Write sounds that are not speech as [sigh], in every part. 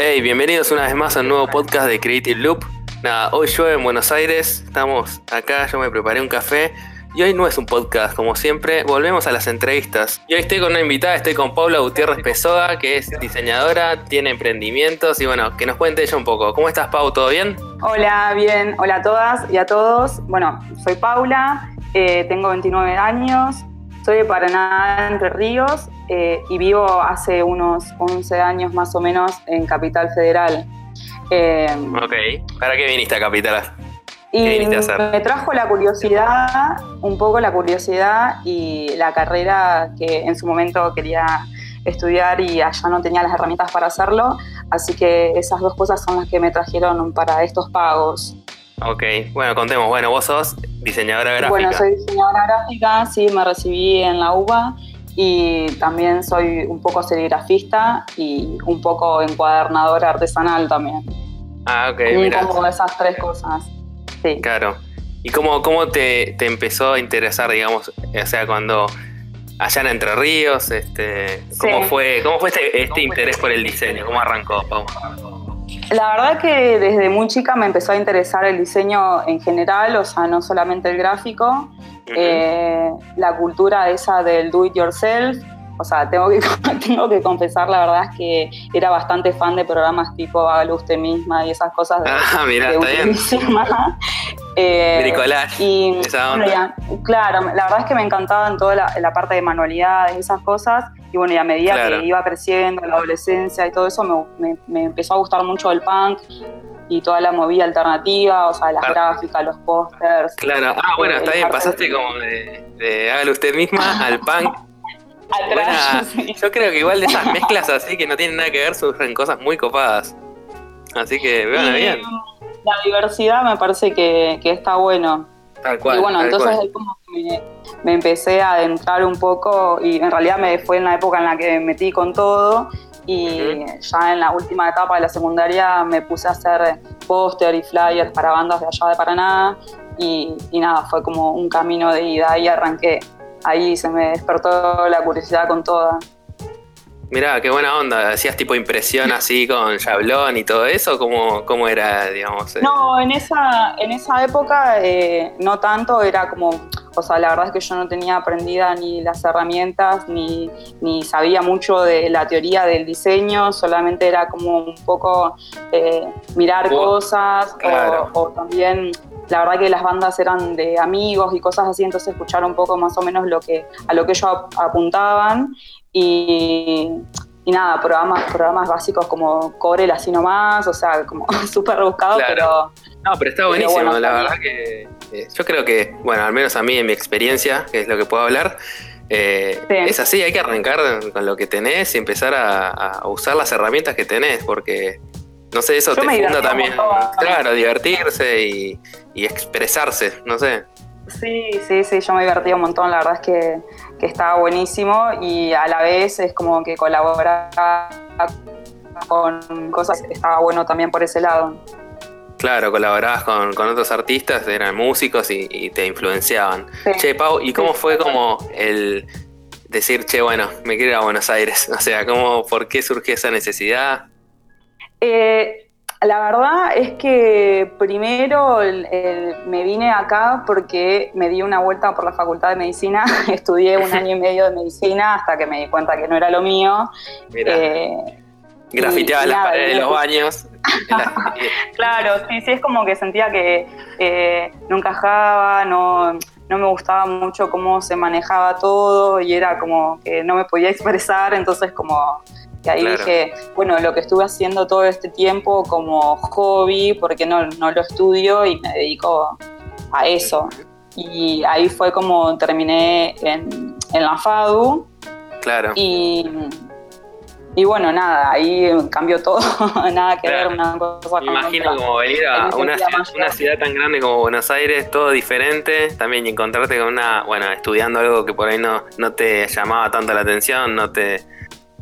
Hey, bienvenidos una vez más a un nuevo podcast de Creative Loop. Nada, hoy llueve en Buenos Aires, estamos acá, yo me preparé un café y hoy no es un podcast, como siempre, volvemos a las entrevistas. Y hoy estoy con una invitada, estoy con Paula Gutiérrez Pessoa, que es diseñadora, tiene emprendimientos y bueno, que nos cuente ella un poco. ¿Cómo estás, Pau? ¿Todo bien? Hola, bien. Hola a todas y a todos. Bueno, soy Paula, eh, tengo 29 años, soy de Paraná, Entre Ríos, eh, y vivo hace unos 11 años más o menos en Capital Federal. Eh, ok, ¿para qué viniste a Capital? Y me trajo la curiosidad, un poco la curiosidad y la carrera que en su momento quería estudiar y allá no tenía las herramientas para hacerlo, así que esas dos cosas son las que me trajeron para estos pagos. Ok, bueno, contemos, bueno, vos sos diseñadora gráfica. Bueno, soy diseñadora gráfica, sí, me recibí en la UBA y también soy un poco serigrafista y un poco encuadernadora artesanal también. Ah, ok, mira. Como esas tres cosas. Sí. Claro. ¿Y cómo, cómo te, empezó a interesar, digamos, o sea, cuando allá en Entre Ríos, este, ¿cómo, fue, cómo fue este, este interés por el diseño? ¿Cómo arrancó, Pau? La verdad que desde muy chica me empezó a interesar el diseño en general, o sea, no solamente el gráfico, eh, la cultura esa del do it yourself, o sea, tengo que, [laughs] tengo que confesar, la verdad es que era bastante fan de programas tipo Hágalo usted misma y esas cosas. De, ah, mira, está bien. [laughs] eh, y, claro, la verdad es que me encantaban toda la, parte de manualidades y esas cosas. Y bueno, y a medida que iba creciendo la adolescencia y todo eso, me, empezó a gustar mucho el punk y toda la movida alternativa, o sea, las gráficas, los pósters. Claro, ah, bueno, está bien, pasaste como de, de hágalo usted misma [laughs] al punk yo creo que igual de esas mezclas así que no tienen nada que ver surgen cosas muy copadas. Así que vean bien. La diversidad me parece que, está bueno. Tal cual. Y bueno, entonces como me, empecé a adentrar un poco y en realidad me fue en la época en la que me metí con todo y ya en la última etapa de la secundaria me puse a hacer póster y flyers para bandas de allá de Paraná y, y nada, fue como un camino de ida y arranqué ahí se me despertó la curiosidad con toda. Mirá, qué buena onda. ¿Hacías tipo impresión así con Jablón y todo eso? ¿Cómo, cómo era, digamos? Eh? No, en esa, en esa época eh, no tanto, era como, o sea, la verdad es que yo no tenía aprendida ni las herramientas, ni, ni sabía mucho de la teoría del diseño, solamente era como un poco eh, mirar cosas o, o también la verdad que las bandas eran de amigos y cosas así, entonces escuchar un poco más o menos lo que, a lo que ellos apuntaban y, nada, programas, programas básicos como Corel así nomás, o sea, como [laughs] súper rebuscado, pero... No, pero está buenísimo, la verdad que eh, yo creo que, bueno, al menos a mí en mi experiencia, que es lo que puedo hablar, eh, es así, hay que arrancar con lo que tenés y empezar a usar las herramientas que tenés, porque no sé, eso te funda también. Claro, divertirse y, expresarse, no sé. Sí, sí, sí, yo me divertí un montón, la verdad es que, que estaba buenísimo y a la vez es como que colaborar con cosas, estaba bueno también por ese lado. Claro, colaborabas con, otros artistas, eran músicos y, te influenciaban. Che, Pau, ¿y cómo fue como el decir, che, bueno, me quiero ir a Buenos Aires? [laughs] O sea, ¿cómo, ¿por qué surgió esa necesidad? Eh, la verdad es que primero me vine acá porque me di una vuelta por la Facultad de Medicina, [laughs] estudié un año y medio de medicina hasta que me di cuenta que no era lo mío. Eh, Grafiteaba las paredes de los baños. [laughs] claro, sí, sí, es como que sentía que eh, no encajaba, no, no me gustaba mucho cómo se manejaba todo y era como que no me podía expresar, entonces como y ahí dije, bueno, lo que estuve haciendo todo este tiempo como hobby, porque no, no lo estudio y me dedico a eso. Y ahí fue como terminé en, en la FADU. Claro. Y, y bueno, nada, ahí cambió todo, [laughs] nada que ver una cosa con Imagino como venir a una, una, ciudad tan grande como Buenos Aires, todo diferente, también encontrarte con una, bueno, estudiando algo que por ahí no, no te llamaba tanto la atención, no te,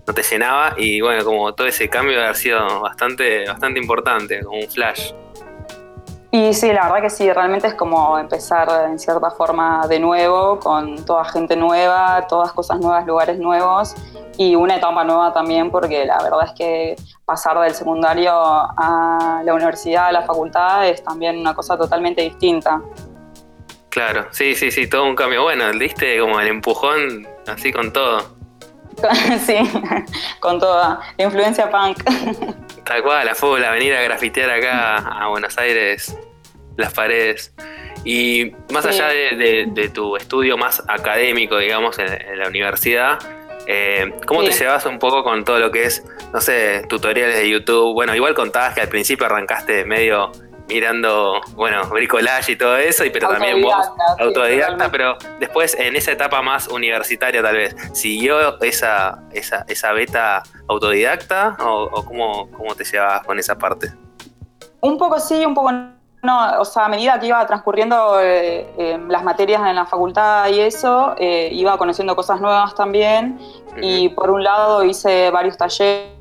no te llenaba y bueno, como todo ese cambio ha sido bastante, bastante importante, como un flash. Y sí, la verdad que sí, realmente es como empezar en cierta forma de nuevo, con toda gente nueva, todas cosas nuevas, lugares nuevos y una etapa nueva también, porque la verdad es que pasar del secundario a la universidad, a la facultad, es también una cosa totalmente distinta. Claro, sí, sí, sí, todo un cambio. Bueno, diste como el empujón así con todo. [laughs] sí, con toda la influencia punk. Tal cual, la fútbol, venir a grafitear acá a Buenos Aires las paredes. Y más allá de, tu estudio más académico, digamos, en, la universidad, eh, ¿cómo te llevas un poco con todo lo que es, no sé, tutoriales de YouTube? Bueno, igual contabas que al principio arrancaste medio mirando, bueno, bricolage y todo eso, y pero también vos, autodidacta, pero después en esa etapa más universitaria tal vez, ¿siguió esa, esa, esa beta autodidacta o, cómo, cómo, te llevabas con esa parte? Un poco sí, un poco no, o sea, a medida que iba transcurriendo eh, eh, las materias en la facultad y eso, eh, iba conociendo cosas nuevas también, y por un lado hice varios talleres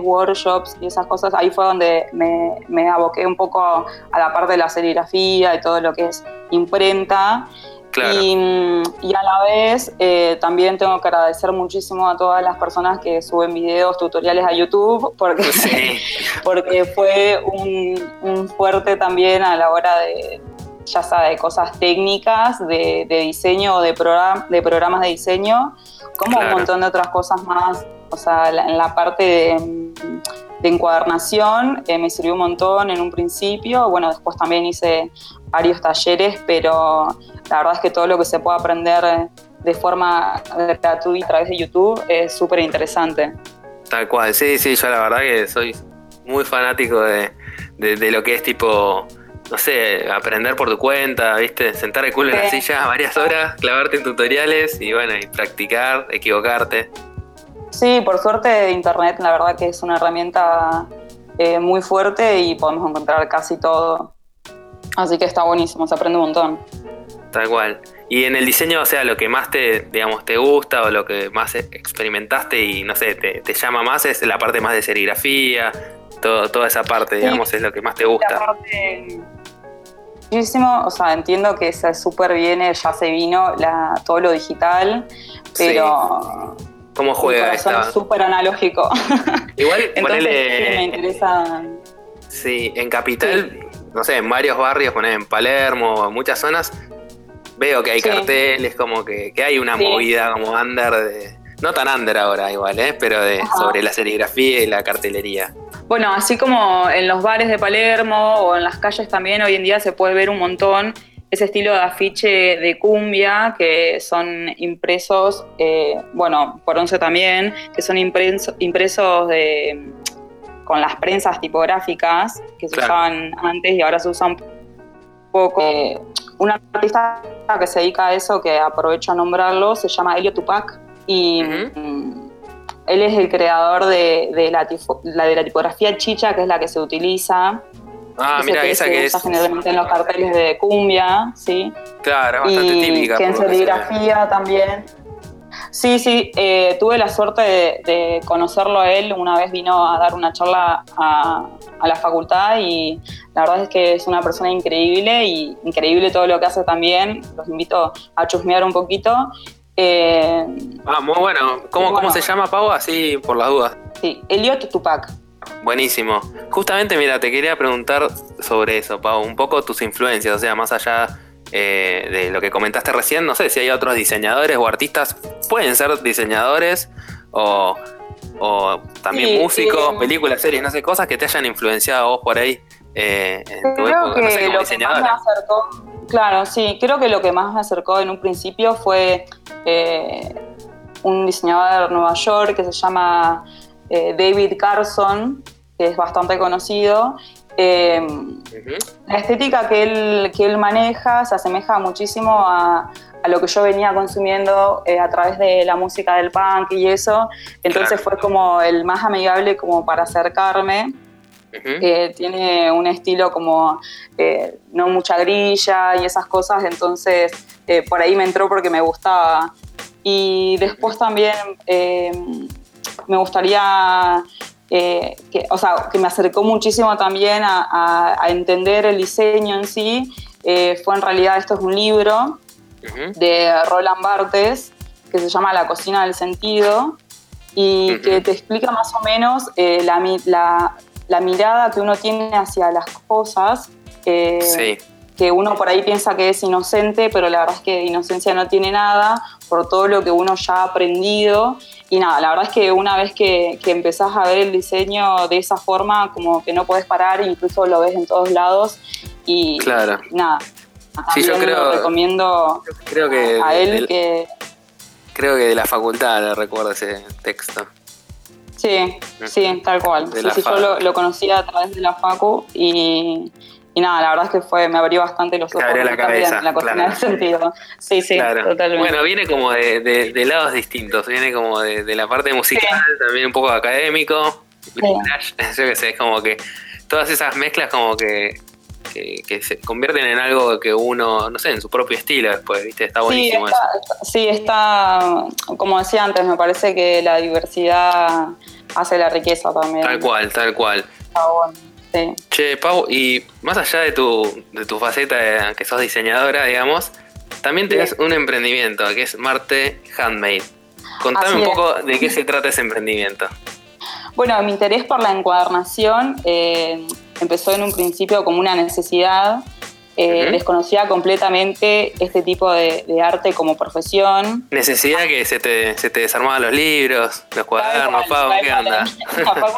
workshops y esas cosas, ahí fue donde me, me, aboqué un poco a la parte de la serigrafía y todo lo que es imprenta. Y, a la vez eh, también tengo que agradecer muchísimo a todas las personas que suben videos, tutoriales a YouTube, porque, [laughs] porque fue un, fuerte también a la hora de, ya sea de cosas técnicas, de, diseño o de, de programas de diseño, como un montón de otras cosas más o sea, en la parte de, encuadernación eh, me sirvió un montón en un principio. Bueno, después también hice varios talleres, pero la verdad es que todo lo que se puede aprender de forma gratuita a través de YouTube es súper interesante. Tal cual, sí, sí, yo la verdad que soy muy fanático de, lo que es tipo, no sé, aprender por tu cuenta, ¿viste? Sentar el culo en la silla varias horas, clavarte en tutoriales y bueno, y practicar, equivocarte. Sí, por suerte Internet la verdad que es una herramienta eh, muy fuerte y podemos encontrar casi todo. Así que está buenísimo, se aprende un montón. Tal cual. Y en el diseño, o sea, lo que más te, digamos, te gusta o lo que más experimentaste y no sé, te, llama más es la parte más de serigrafía, todo, toda esa parte, digamos, es lo que más te gusta. La parte, muchísimo, o sea, entiendo que se súper viene, ya se vino la, todo lo digital, pero ¿Cómo juega esta? Es súper analógico. [laughs] Igual, [laughs] ponele. Sí, me interesa. Sí, en Capital, no sé, en varios barrios, poner en Palermo, en muchas zonas, veo que hay carteles, como que, hay una movida como under de. No tan under ahora igual, ¿eh? pero de, sobre la serigrafía y la cartelería. Bueno, así como en los bares de Palermo o en las calles también hoy en día se puede ver un montón ese estilo de afiche de cumbia que son impresos, eh, bueno, por once también, que son impresos de, con las prensas tipográficas que se usaban antes y ahora se usan poco. Eh, un artista que se dedica a eso, que aprovecho a nombrarlo, se llama Elio Tupac y mm, él es el creador de, la, de la tipografía chicha, que es la que se utiliza Ah, mira, esa que es. generalmente en los carteles de cumbia, sí. Claro, bastante y típica. Que en serigrafía también. Sí, sí, eh, tuve la suerte de, conocerlo a él. Una vez vino a dar una charla a, la facultad y la verdad es que es una persona increíble y increíble todo lo que hace también. Los invito a chusmear un poquito. Eh, ah, muy bueno. ¿Cómo, ¿Cómo se llama, Pau? Así por las dudas. Sí, Eliot Tupac. Buenísimo. Justamente, mira, te quería preguntar sobre eso, Pau, un poco tus influencias, o sea, más allá eh, de lo que comentaste recién, no sé si hay otros diseñadores o artistas, pueden ser diseñadores o, también músicos, películas, series, no sé, cosas que te hayan influenciado vos por ahí eh, en tu época, no sé, como diseñadora. claro, sí, creo que lo que más me acercó en un principio fue eh, un diseñador de Nueva York que se llama eh, David Carson, que es bastante conocido. Eh, la estética que él, que él maneja se asemeja muchísimo a, lo que yo venía consumiendo eh, a través de la música del punk y eso. Entonces fue como el más amigable como para acercarme. tiene un estilo como no mucha grilla y esas cosas, entonces por ahí me entró porque me gustaba. Y después también me gustaría que, o sea, que me acercó muchísimo también a, entender el diseño en sí, fue en realidad, esto es un libro de Roland Barthes, que se llama La cocina del sentido, y que te explica más o menos la, la, la, mirada que uno tiene hacia las cosas. Sí que uno por ahí piensa que es inocente, pero la verdad es que de inocencia no tiene nada por todo lo que uno ya ha aprendido. Y nada, la verdad es que una vez que, que empezás a ver el diseño de esa forma, como que no puedes parar, incluso lo ves en todos lados. Y claro. nada, sí, yo creo, recomiendo creo que a él que... Creo que de la facultad le recuerdo ese texto. Sí, sí, tal cual. Sí, sí, yo lo, lo, conocía a través de la Facu y, y nada, la verdad es que fue, me abrió bastante los ojos. la cabeza. la cocina del sentido. Sí, sí, totalmente. Bueno, viene como de, de, lados distintos. Viene como de, de la parte musical, también un poco académico. [laughs] Yo qué sé, es como que todas esas mezclas como que, que, se convierten en algo que uno, no sé, en su propio estilo después, ¿viste? Está buenísimo sí, está, eso. Sí, está, como decía antes, me parece que la diversidad hace la riqueza también. Tal cual, tal cual. Está bueno. Che, Pau, y más allá de tu, de tu faceta de, que sos diseñadora, digamos, también tenés un emprendimiento que es Marte Handmade. Contame un poco de qué se trata ese emprendimiento. Bueno, mi interés por la encuadernación eh, empezó en un principio como una necesidad eh, desconocía completamente este tipo de, arte como profesión. Necesidad que se te, se te desarmaban los libros, los cuadernos, Pau, ¿qué onda?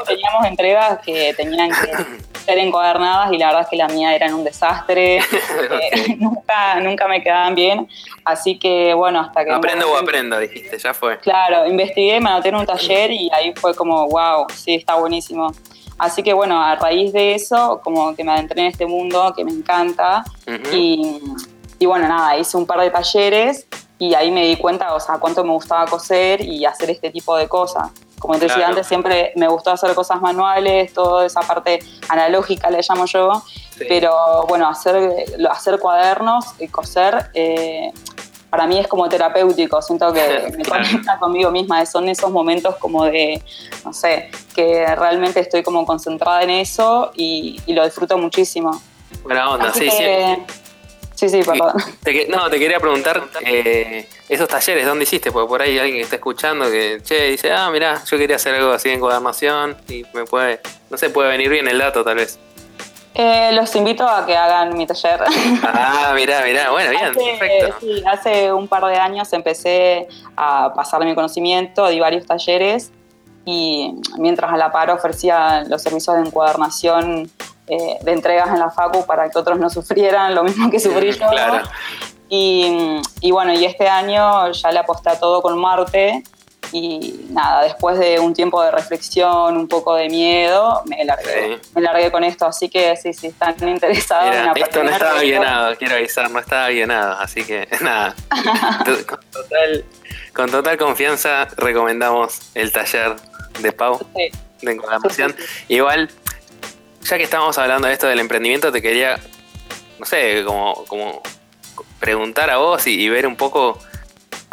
teníamos entregas que tenían que ser encuadernadas y la verdad es que la mía era un desastre. [laughs] Eh, nunca, nunca me quedaban bien. Así que bueno, hasta que... Aprendo o aprendo, dijiste, ya fue. Claro, investigué, me anoté en un taller y ahí fue como, wow, sí, está buenísimo. Así que bueno, a raíz de eso, como que me adentré en este mundo que me encanta. Y, bueno, nada, hice un par de talleres y ahí me di cuenta, o sea, cuánto me gustaba coser y hacer este tipo de cosas. Como te decía antes, siempre me gustó hacer cosas manuales, toda esa parte analógica le llamo yo, pero bueno, hacer, hacer cuadernos y coser eh, para mí es como terapéutico, siento que [laughs] me conecta conmigo misma, son esos momentos como de, no sé, que realmente estoy como concentrada en eso y, lo disfruto muchísimo. Buena onda, sí, sí. Sí, sí, perdón. no, te quería preguntar, eh, esos talleres, ¿dónde hiciste? Porque por ahí alguien que está escuchando que, che, dice, ah, mira, yo quería hacer algo así en encuadernación y me puede, no sé, puede venir bien el dato tal vez. Eh, los invito a que hagan mi taller. Ah, mirá, mirá, bueno, bien, perfecto. Sí, hace un par de años empecé a pasar mi conocimiento, di varios talleres y mientras a la par ofrecía los servicios de encuadernación eh, de entregas en la FACU para que otros no sufrieran lo mismo que sufrí yo. Claro. Y, y, bueno, y este año ya le aposté a todo con Marte y nada, después de un tiempo de reflexión, un poco de miedo, me largué, me largué con esto. Así que sí, sí, están interesados en Esto no estaba nada quiero avisar, no estaba nada Así que [laughs] nada, [laughs] con, total, con total confianza recomendamos el taller de Pau de encuadernación. Igual, ya que estábamos hablando de esto del emprendimiento, te quería, no sé, como, como preguntar a vos y ver un poco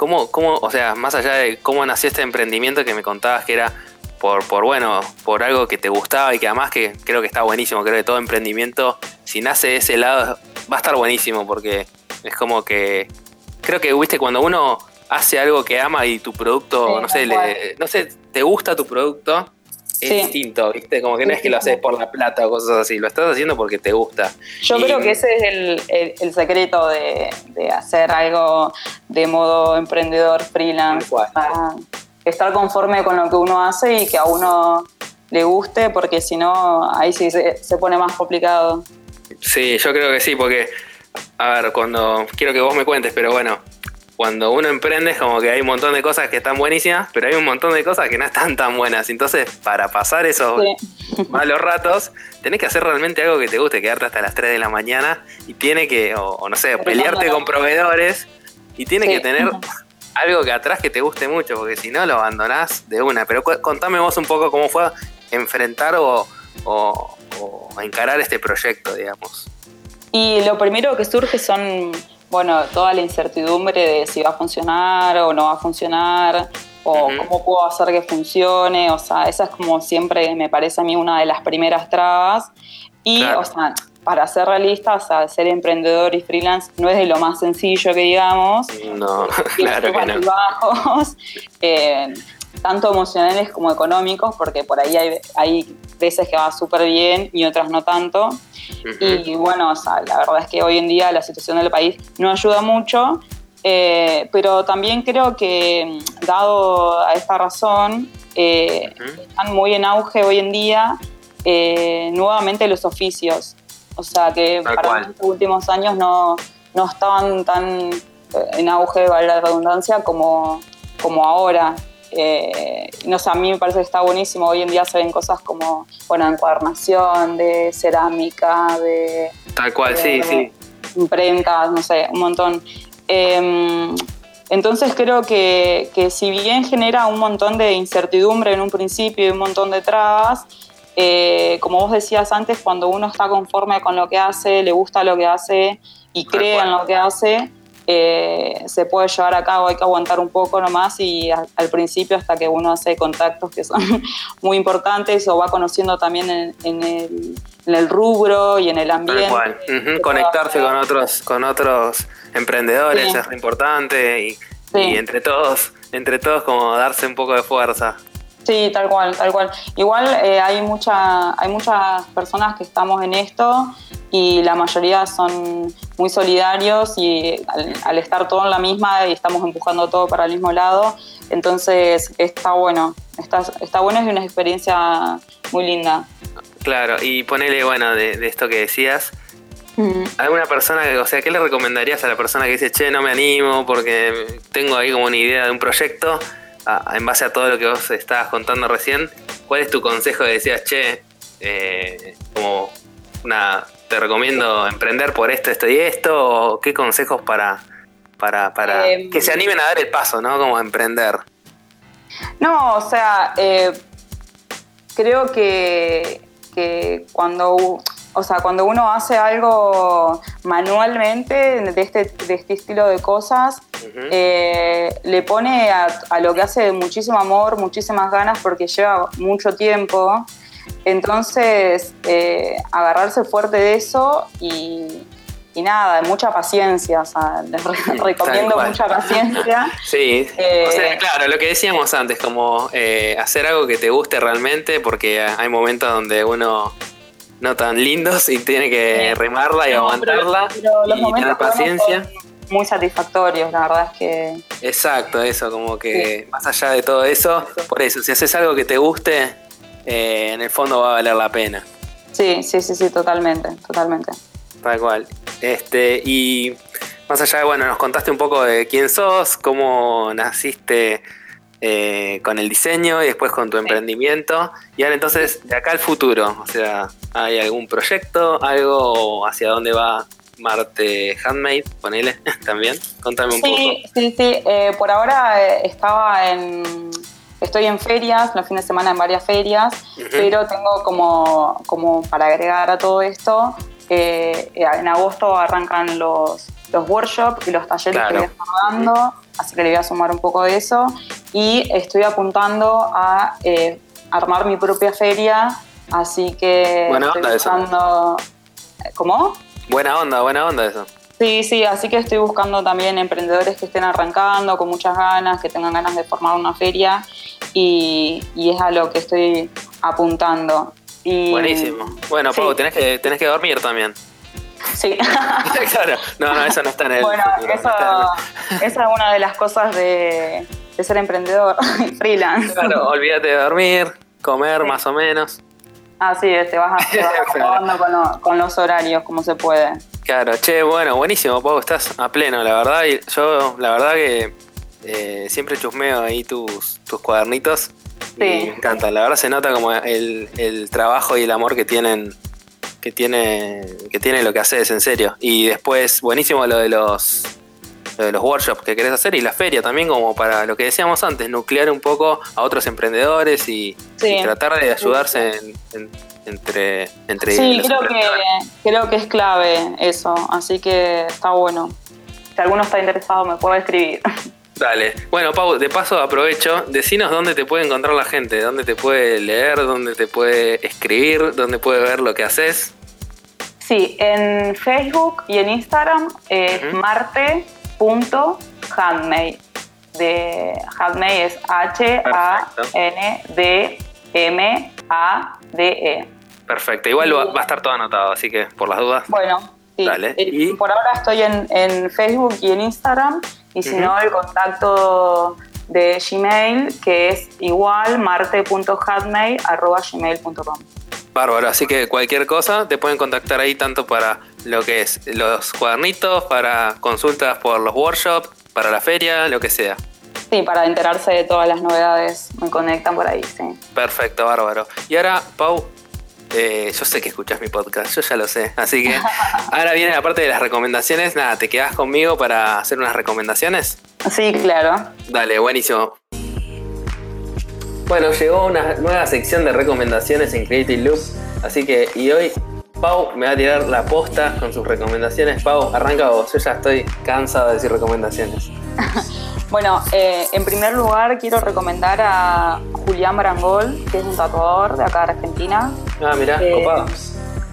¿Cómo, cómo, o sea, más allá de cómo nació este emprendimiento que me contabas que era por, por, bueno, por algo que te gustaba y que además que creo que está buenísimo, creo que todo emprendimiento, si nace de ese lado, va a estar buenísimo porque es como que, creo que, viste, cuando uno hace algo que ama y tu producto, no sé, le, no sé, te gusta tu producto, es distinto, ¿viste? Como que no es que lo haces por la plata o cosas así, lo estás haciendo porque te gusta. Yo creo que ese es el, secreto de, hacer algo de modo emprendedor, freelance, estar conforme con lo que uno hace y que a uno le guste, porque si no, ahí sí se, se pone más complicado. Sí, yo creo que sí, porque, a ver, cuando quiero que vos me cuentes, pero bueno, cuando uno emprende es como que hay un montón de cosas que están buenísimas, pero hay un montón de cosas que no están tan buenas. Entonces, para pasar esos [laughs] malos ratos, tenés que hacer realmente algo que te guste, quedarte hasta las 3 de la mañana y tiene que, o, no sé, pelearte con proveedores y tiene que tener algo que atrás que te guste mucho, porque si no lo abandonás de una. Pero contame vos un poco cómo fue enfrentar o, o encarar este proyecto, digamos. Y lo primero que surge son bueno, toda la incertidumbre de si va a funcionar o no va a funcionar, o cómo puedo hacer que funcione, o sea, esa es como siempre me parece a mí una de las primeras trabas. Y, o sea, para ser realistas, o sea, ser emprendedor y freelance no es de lo más sencillo que digamos. No, [laughs] claro que no. Bajos, [laughs] eh, tanto emocionales como económicos, porque por ahí hay, hay veces que va súper bien y otras no tanto. Y bueno, o sea, la verdad es que hoy en día la situación del país no ayuda mucho, eh, pero también creo que, dado a esta razón, eh, están muy en auge hoy en día eh, nuevamente los oficios. O sea que para los últimos años no, no estaban tan en auge, vale la redundancia, como, como ahora. No sé, a mí me parece que está buenísimo. Hoy en día se ven cosas como, bueno, encuadernación, de cerámica, de... Tal cual, sí, sí. Imprentas, no sé, un montón. Em, entonces creo que, si bien genera un montón de incertidumbre en un principio y un montón de trabas, eh, como vos decías antes, cuando uno está conforme con lo que hace, le gusta lo que hace y cree en lo que hace, eh, se puede llevar a cabo, hay que aguantar un poco nomás y al principio hasta que uno hace contactos que son [laughs] muy importantes o va conociendo también en, el, rubro y en el ambiente. Conectarse con otros, con otros emprendedores es importante y, entre todos, entre todos como darse un poco de fuerza. Sí, tal cual, tal cual. Igual eh, hay, mucha, hay muchas personas que estamos en esto y la mayoría son muy solidarios y al, estar todo en la misma y estamos empujando todo para el mismo lado, entonces está bueno, está, está bueno, es una experiencia muy linda. Claro, y ponele, bueno, de esto que decías, ¿Alguna persona, o sea, qué le recomendarías a la persona que dice, che, no me animo porque tengo ahí como una idea de un proyecto, en base a todo lo que vos estabas contando recién? ¿Cuál es tu consejo de decías, che, eh, como una, te recomiendo emprender por esto, esto y esto? ¿O qué consejos para, para, para em, que se animen a dar el paso, ¿no? Como emprender. No, o sea, eh, creo que, que cuando o sea, cuando uno hace algo manualmente de este, de este estilo de cosas, eh, le pone a, lo que hace muchísimo amor, muchísimas ganas porque lleva mucho tiempo. Entonces, eh, agarrarse fuerte de eso y, nada, mucha paciencia, o sea, les [laughs] recomiendo mucha paciencia. [laughs] Sí, o sea, eh, claro, lo que decíamos antes, como hacer algo que te guste realmente, porque hay momentos donde uno no tan lindos y tiene que remarla y aguantarla y tener paciencia. Muy satisfactorios, la verdad es que. Exacto, eso, como que más allá de todo eso, por eso, si haces algo que te guste, eh, en el fondo va a valer la pena. Sí, sí, sí, sí, totalmente, totalmente. Tal cual. Este, y más allá de, bueno, nos contaste un poco de quién sos, cómo naciste eh, con el diseño y después con tu emprendimiento. Y ahora entonces, de acá al futuro, o sea, ¿hay algún proyecto, algo hacia dónde va Marte Handmade? Ponele [laughs] también. Contame un poco. Sí, sí, eh, por ahora eh, estaba en... Estoy en ferias, los fines de semana en varias ferias, pero tengo como, como para agregar a todo esto, en agosto arrancan los, los workshops y los talleres que voy a estar dando, así que le voy a sumar un poco de eso. Y estoy apuntando a eh, armar mi propia feria, así que buena onda buscando... Eso. ¿Cómo? Buena onda, buena onda eso. Sí, sí, así que estoy buscando también emprendedores que estén arrancando con muchas ganas, que tengan ganas de formar una feria y, es a lo que estoy apuntando. Buenísimo. Bueno, Pau, tenés que, tenés que dormir también. Sí. [laughs] [laughs] claro, no, no, eso no está en el. Bueno, eso, esa [laughs] es una de las cosas de, ser emprendedor freelance. Claro, olvídate de dormir, comer más o menos. Ah, sí, te vas, a, con, los horarios como se puede. Claro, che, bueno, buenísimo, Pau, estás a pleno, la verdad. Y yo, la verdad que eh, siempre chusmeo ahí tus, tus cuadernitos. Sí. me encanta, la verdad se nota como el, el trabajo y el amor que tienen que tiene, que tiene lo que haces, en serio. Y después, buenísimo lo de los de los workshops que querés hacer y la feria también como para lo que decíamos antes, nuclear un poco a otros emprendedores y, tratar de ayudarse entre, entre Sí, creo que, creo que es clave eso, así que está bueno. si alguno está interesado me puede escribir. [laughs] Dale. Bueno, Pau, de paso aprovecho, decinos dónde te puede encontrar la gente, dónde te puede leer, dónde te puede escribir, dónde puede ver lo que haces. Sí, en Facebook y en Instagram es marte.handmade. De handmade es H-A-N-D-M-A-D-E. Perfecto, igual va, a estar todo anotado, así que por las dudas. Bueno, sí. Dale. Eh, por ahora estoy en, en Facebook y en Instagram y si no, el contacto de Gmail, que es igual marte.hatmail.gmail.com. Bárbaro, así que cualquier cosa te pueden contactar ahí tanto para lo que es los cuadernitos, para consultas por los workshops, para la feria, lo que sea. Sí, para enterarse de todas las novedades me conectan por ahí, sí. Perfecto, bárbaro. Y ahora, Pau, eh, yo sé que escuchas mi podcast, yo ya lo sé. Así que ahora viene la parte de las recomendaciones. Nada, ¿te quedas conmigo para hacer unas recomendaciones? Sí, claro. Dale, buenísimo. Bueno, llegó una nueva sección de recomendaciones en Creative Loop. Así que, y hoy Pau me va a tirar la posta con sus recomendaciones. Pau, arranca vos, yo ya estoy cansado de decir recomendaciones. [laughs] Bueno, eh, en primer lugar quiero recomendar a Julián Barangol, que es un tatuador de acá de Argentina. Ah, mirá, eh, copado.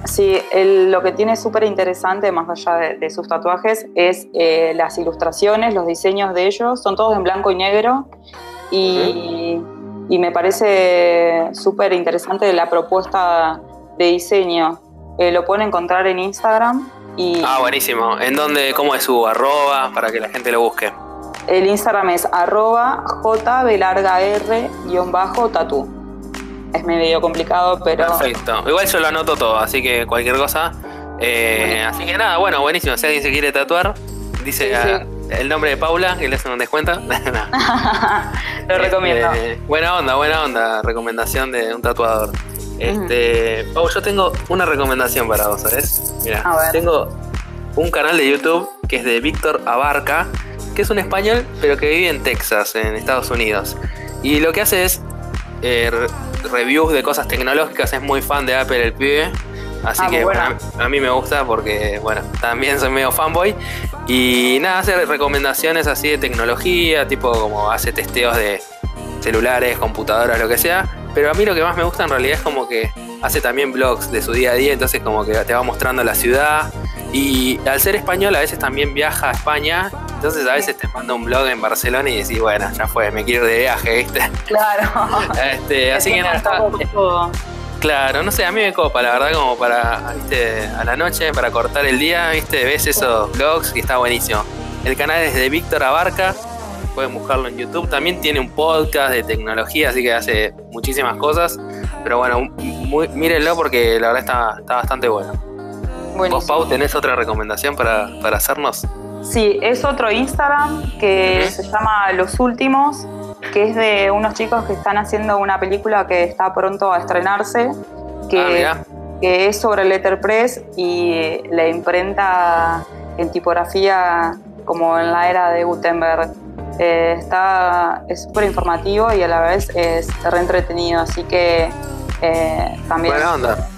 Sí, lo que tiene súper interesante, más allá de, sus tatuajes, es eh, las ilustraciones, los diseños de ellos, son todos en blanco y negro. Y, me parece súper interesante la propuesta de diseño. lo pueden encontrar en Instagram. Y, ah, buenísimo. ¿En dónde, cómo es su arroba para que la gente lo busque? El Instagram es arroba jblargar-tatu. Es medio complicado, pero... Perfecto. Igual yo lo anoto todo, así que cualquier cosa. Eh, así que nada, bueno, buenísimo. Si alguien se quiere tatuar, dice el nombre de Paula, que le hacen un descuento. [laughs] lo recomiendo. Este, buena onda, buena onda. Recomendación de un tatuador. Este, Pau, yo tengo una recomendación para vos, ¿sabes? Mira, tengo un canal de YouTube que es de Víctor Abarca, que es un español, pero que vive en Texas, en Estados Unidos. Y lo que hace es eh, reviews de cosas tecnológicas, es muy fan de Apple el pibe. Así ah, que a, mí me gusta porque, bueno, también soy medio fanboy. Y nada, hace recomendaciones así de tecnología, tipo como hace testeos de celulares, computadoras, lo que sea. Pero a mí lo que más me gusta en realidad es como que hace también blogs de su día a día, entonces como que te va mostrando la ciudad. Y al ser español a veces también viaja a España entonces a veces te mando un blog en Barcelona y decís, bueno, ya fue, me quiero ir de viaje, ¿viste? Claro. [laughs] Este, así que nada, está, Claro, no sé, a mí me copa, la verdad, como para, viste, a la noche, para cortar el día, viste, ves esos blogs y está buenísimo. El canal es de Víctor Abarca, pueden buscarlo en YouTube. También tiene un podcast de tecnología, así que hace muchísimas cosas. Pero bueno, mírenlo porque la verdad está, está bastante bueno. ¿Vos, Pau, tenés otra recomendación para, para hacernos? Sí, es otro Instagram que se llama Los Últimos, que es de unos chicos que están haciendo una película que está pronto a estrenarse, que, ah, que es sobre letterpress y la imprenta en tipografía como en la era de Gutenberg. Eh, está, es súper informativo y a la vez es re entretenido, así que eh, también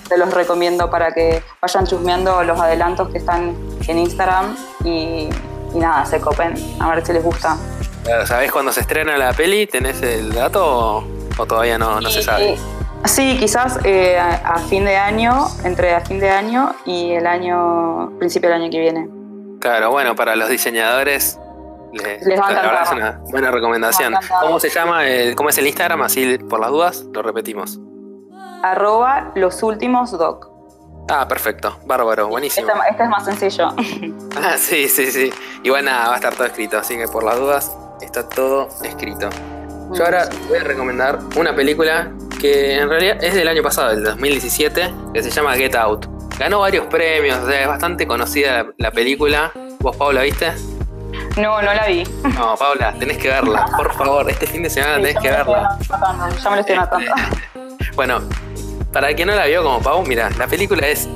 te los recomiendo para que vayan chusmeando los adelantos que están en Instagram y, nada, se copen, a ver si les gusta. ¿Sabés cuándo se estrena la peli? ¿Tenés el dato o, todavía no, no se sabe? Sí, quizás eh, a, fin de año, entre a fin de año y el año, principio del año que viene. Claro, bueno, para los diseñadores les, va a encantar. Es una buena recomendación. ¿Cómo se llama? ¿Cómo es el Instagram? Así por las dudas lo repetimos. Arroba los últimos doc. Ah, perfecto, bárbaro, buenísimo. Este, es más sencillo. [laughs] ah, sí, sí, sí. Igual nada, va a estar todo escrito, así que por las dudas está todo escrito. Yo ahora voy a recomendar una película que en realidad es del año pasado, del 2017, que se llama Get Out. Ganó varios premios, o sea, es bastante conocida la, película. ¿Vos, Paula, viste? No, no la vi. No, Paula, tenés que verla, por favor. Este fin de semana tenés que verla. Ya me lo estoy matando. [laughs] bueno, para quien no la vio como Pau, mira, la película es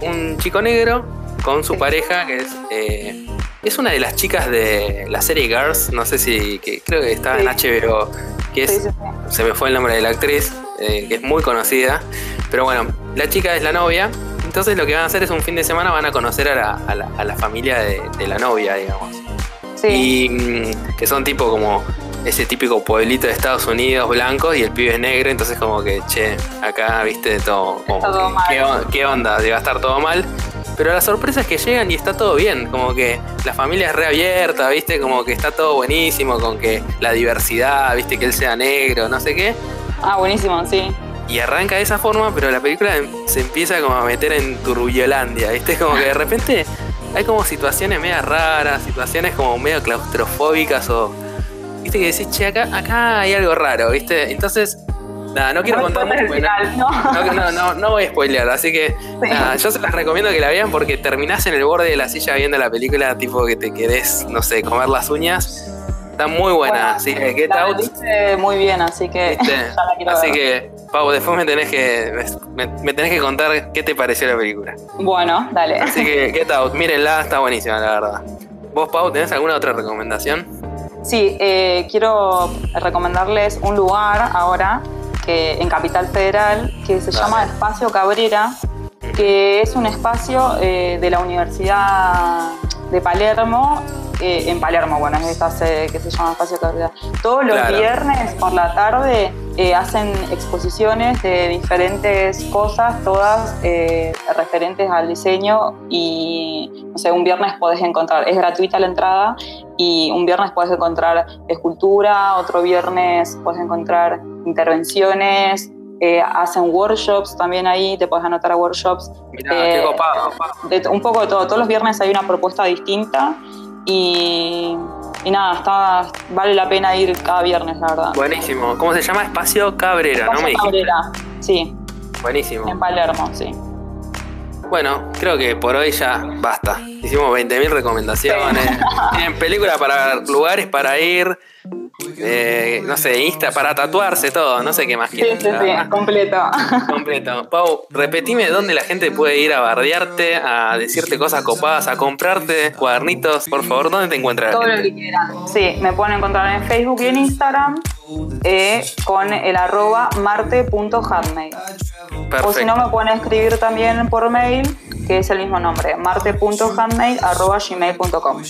un chico negro con su pareja, que es, eh, es una de las chicas de la serie Girls, no sé si, creo que estaba en HBO, que es, se me fue el nombre de la actriz, eh, que es muy conocida, pero bueno, la chica es la novia, entonces lo que van a hacer es un fin de semana van a conocer a la, a la, familia de, la novia, digamos. Sí. Y mm, que son tipo como ese típico pueblito de Estados Unidos blanco y el pibe es negro, entonces como que, che, acá viste todo, ¿qué, onda? Debe estar todo mal. Pero la sorpresa es que llegan y está todo bien, como que la familia es reabierta, viste, como que está todo buenísimo, con que la diversidad, viste, que él sea negro, no sé qué. Ah, buenísimo, sí. Y arranca de esa forma, pero la película se empieza como a meter en Turbiolandia, viste, como que de repente hay como situaciones medio raras, situaciones como medio claustrofóbicas o viste que decís, che, acá, acá hay algo raro, viste. Entonces, nada, no quiero contar mucho. no. No, no, no, voy a spoilear, así que nada, yo se las recomiendo que la vean porque terminás en el borde de la silla viendo la película, tipo que te querés, no sé, comer las uñas. Está muy buena, así que Get Out. muy bien, así que [laughs] Así que, Pau, después me tenés que me, tenés que contar qué te pareció la película. Bueno, dale. Así que Get Out, mírenla, está buenísima, la verdad. ¿Vos, Pau, tenés alguna otra recomendación? Sí, eh, quiero recomendarles un lugar ahora que en Capital Federal que se llama Espacio Cabrera, que es un espacio eh, de la Universidad de Palermo eh, en Palermo, bueno, es esta sede que se llama Espacio Cabrera. Todos los viernes por la tarde eh, hacen exposiciones de diferentes cosas, todas eh, referentes al diseño y, no sé, un viernes podés encontrar, es gratuita la entrada y un viernes podés encontrar escultura, otro viernes podés encontrar intervenciones, hacen workshops también ahí, te puedes anotar a workshops. Mirá, un poco de todo. Todos los viernes hay una propuesta distinta y, nada, está, vale la pena ir cada viernes, la verdad. Buenísimo. ¿Cómo se llama? Espacio Cabrera, ¿no me Cabrera, sí. Buenísimo. En Palermo, sí. Bueno, creo que por hoy ya basta. Hicimos 20.000 recomendaciones. [laughs] Tienen películas para lugares para ir. Eh, no sé, Insta para tatuarse todo, no sé qué más quieres. Sí, sí, sí, completo. [laughs] Completo. Pau, repetime dónde la gente puede ir a bardearte, a decirte cosas copadas, a comprarte cuadernitos, por favor, ¿dónde te encuentras? Todo lo que quieran. Sí, me pueden encontrar en Facebook y en Instagram eh, con el arroba marte.handmade. O si no, me pueden escribir también por mail, que es el mismo nombre, marte.handmade.gmail.com.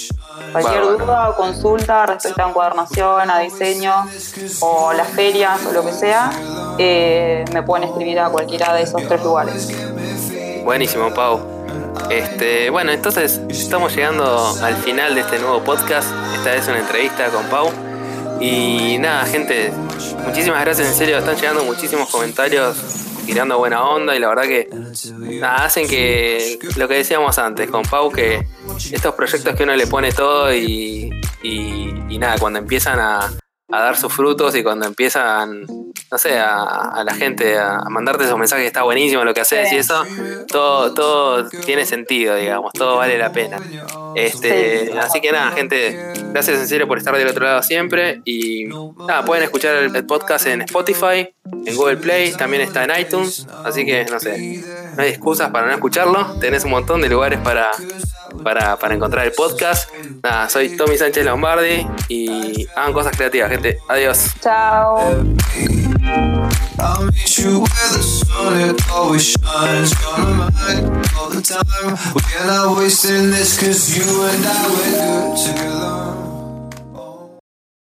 Cualquier duda o consulta respecto a encuadernación, a diseño o las ferias o lo que sea, eh, me pueden escribir a cualquiera de esos tres lugares. Buenísimo, Pau. Este, bueno, entonces estamos llegando al final de este nuevo podcast. Esta vez una entrevista con Pau. Y nada, gente, muchísimas gracias, en serio, están llegando muchísimos comentarios tirando buena onda y la verdad que hacen que lo que decíamos antes con Pau, que estos proyectos que uno le pone todo y, y nada, cuando empiezan a, a dar sus frutos y cuando empiezan, no sé, a, la gente a mandarte esos mensajes está buenísimo lo que haces y eso, todo, todo tiene sentido, digamos, todo vale la pena. Este, así que nada, gente, gracias en serio por estar del otro lado siempre y nada, pueden escuchar el, podcast en Spotify, en Google Play, también está en iTunes, así que no sé, no hay excusas para no escucharlo, tenés un montón de lugares para para, para encontrar el podcast. Nada, soy Tommy Sánchez Lombardi y hagan cosas creativas, gente. Adiós. Chao. I'll meet you where the sun it always shines on my mind all the time. We're not wasting this cause you and I were good together.